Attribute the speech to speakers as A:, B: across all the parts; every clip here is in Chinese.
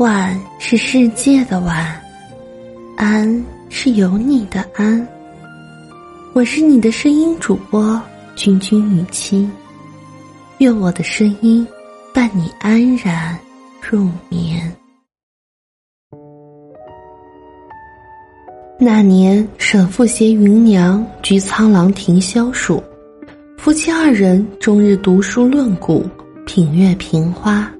A: 晚是世界的晚，安是有你的安。我是你的声音主播君君雨期，愿我的声音伴你安然入眠。那年，沈父携芸娘居苍狼亭消暑，夫妻二人终日读书论古，品阅评花。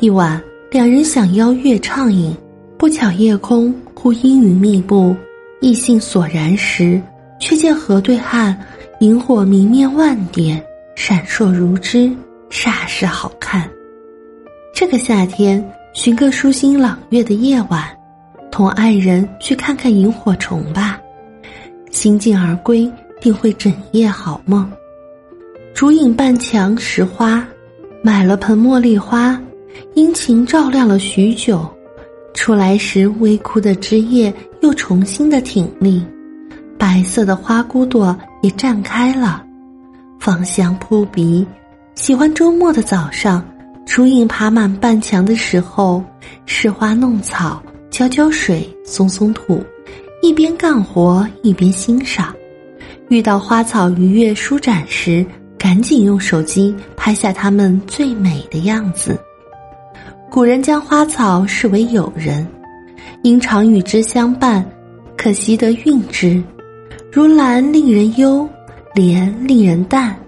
A: 一晚。两人想邀月畅饮，不巧夜空忽阴云密布，意兴索然时，却见河对岸萤火明灭万点，闪烁如织，煞是好看。这个夏天，寻个舒心朗月的夜晚，同爱人去看看萤火虫吧。兴尽而归，定会整夜好梦。竹影半墙石花，买了盆茉莉花。殷勤照亮了许久，出来时微枯的枝叶又重新的挺立，白色的花骨朵也绽开了，芳香扑鼻。喜欢周末的早上，竹影爬满半墙的时候，拾花弄草，浇浇水，松松土，一边干活一边欣赏。遇到花草愉悦舒展时，赶紧用手机拍下它们最美的样子。古人将花草视为友人，因常与之相伴，可习得韵之。如兰令人幽，莲令人淡，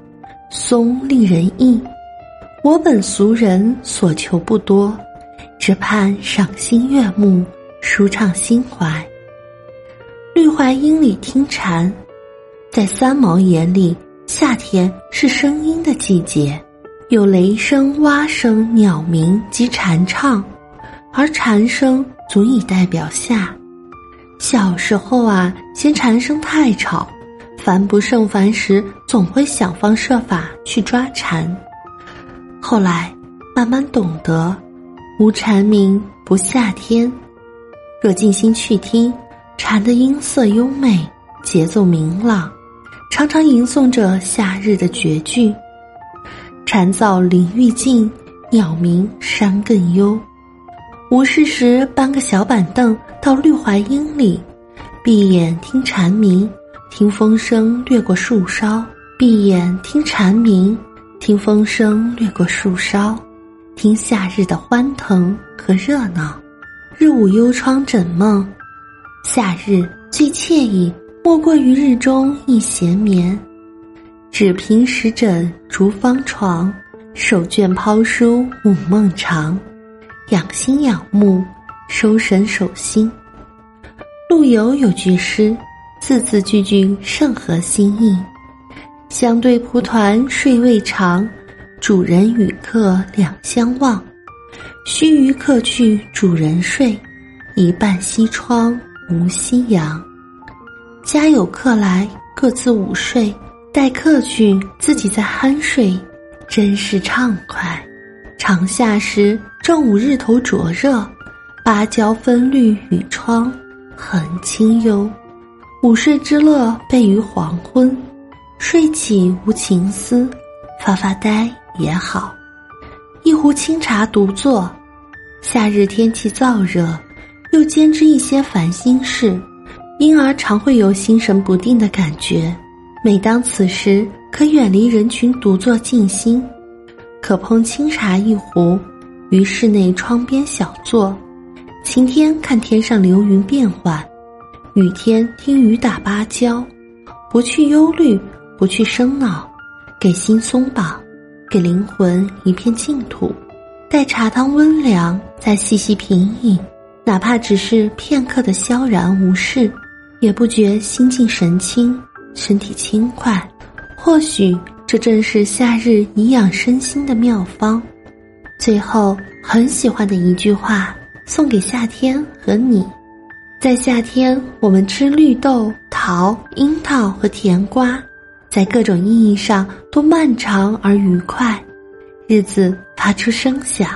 A: 松令人逸。我本俗人，所求不多，只盼赏心悦目，舒畅心怀。绿槐荫里听蝉，在三毛眼里，夏天是声音的季节。有雷声、蛙声、鸟鸣及蝉唱，而蝉声足以代表夏。小时候啊，嫌蝉声太吵，烦不胜烦时，总会想方设法去抓蝉。后来慢慢懂得，无蝉鸣不夏天。若静心去听，蝉的音色优美，节奏明朗，常常吟诵着夏日的绝句。蝉噪林愈静，鸟鸣山更幽。无事时搬个小板凳到绿槐荫里，闭眼听蝉鸣，听风声掠过树梢。闭眼听蝉鸣，听风声掠过树梢，听夏日的欢腾和热闹。日午幽窗枕梦，夏日最惬意，莫过于日中一闲眠。只凭石枕竹方床，手卷抛书午梦长。养心养目，收神守心。陆游有句诗，字字句句甚合心意。相对蒲团睡未长，主人与客两相望。须臾客去主人睡，一半西窗无夕阳。家有客来，各自午睡。待客去，自己在酣睡，真是畅快。长夏时，正午日头灼热，芭蕉分绿与窗，很清幽。午睡之乐备于黄昏，睡起无情思，发发呆也好。一壶清茶独坐，夏日天气燥热，又兼之一些烦心事，因而常会有心神不定的感觉。每当此时，可远离人群，独坐静心，可烹清茶一壶，于室内窗边小坐，晴天看天上流云变幻，雨天听雨打芭蕉，不去忧虑，不去生恼，给心松绑，给灵魂一片净土。待茶汤温凉，再细细品饮，哪怕只是片刻的萧然无事，也不觉心静神清。身体轻快，或许这正是夏日颐养身心的妙方。最后，很喜欢的一句话，送给夏天和你：在夏天，我们吃绿豆、桃、樱桃和甜瓜，在各种意义上都漫长而愉快，日子发出声响。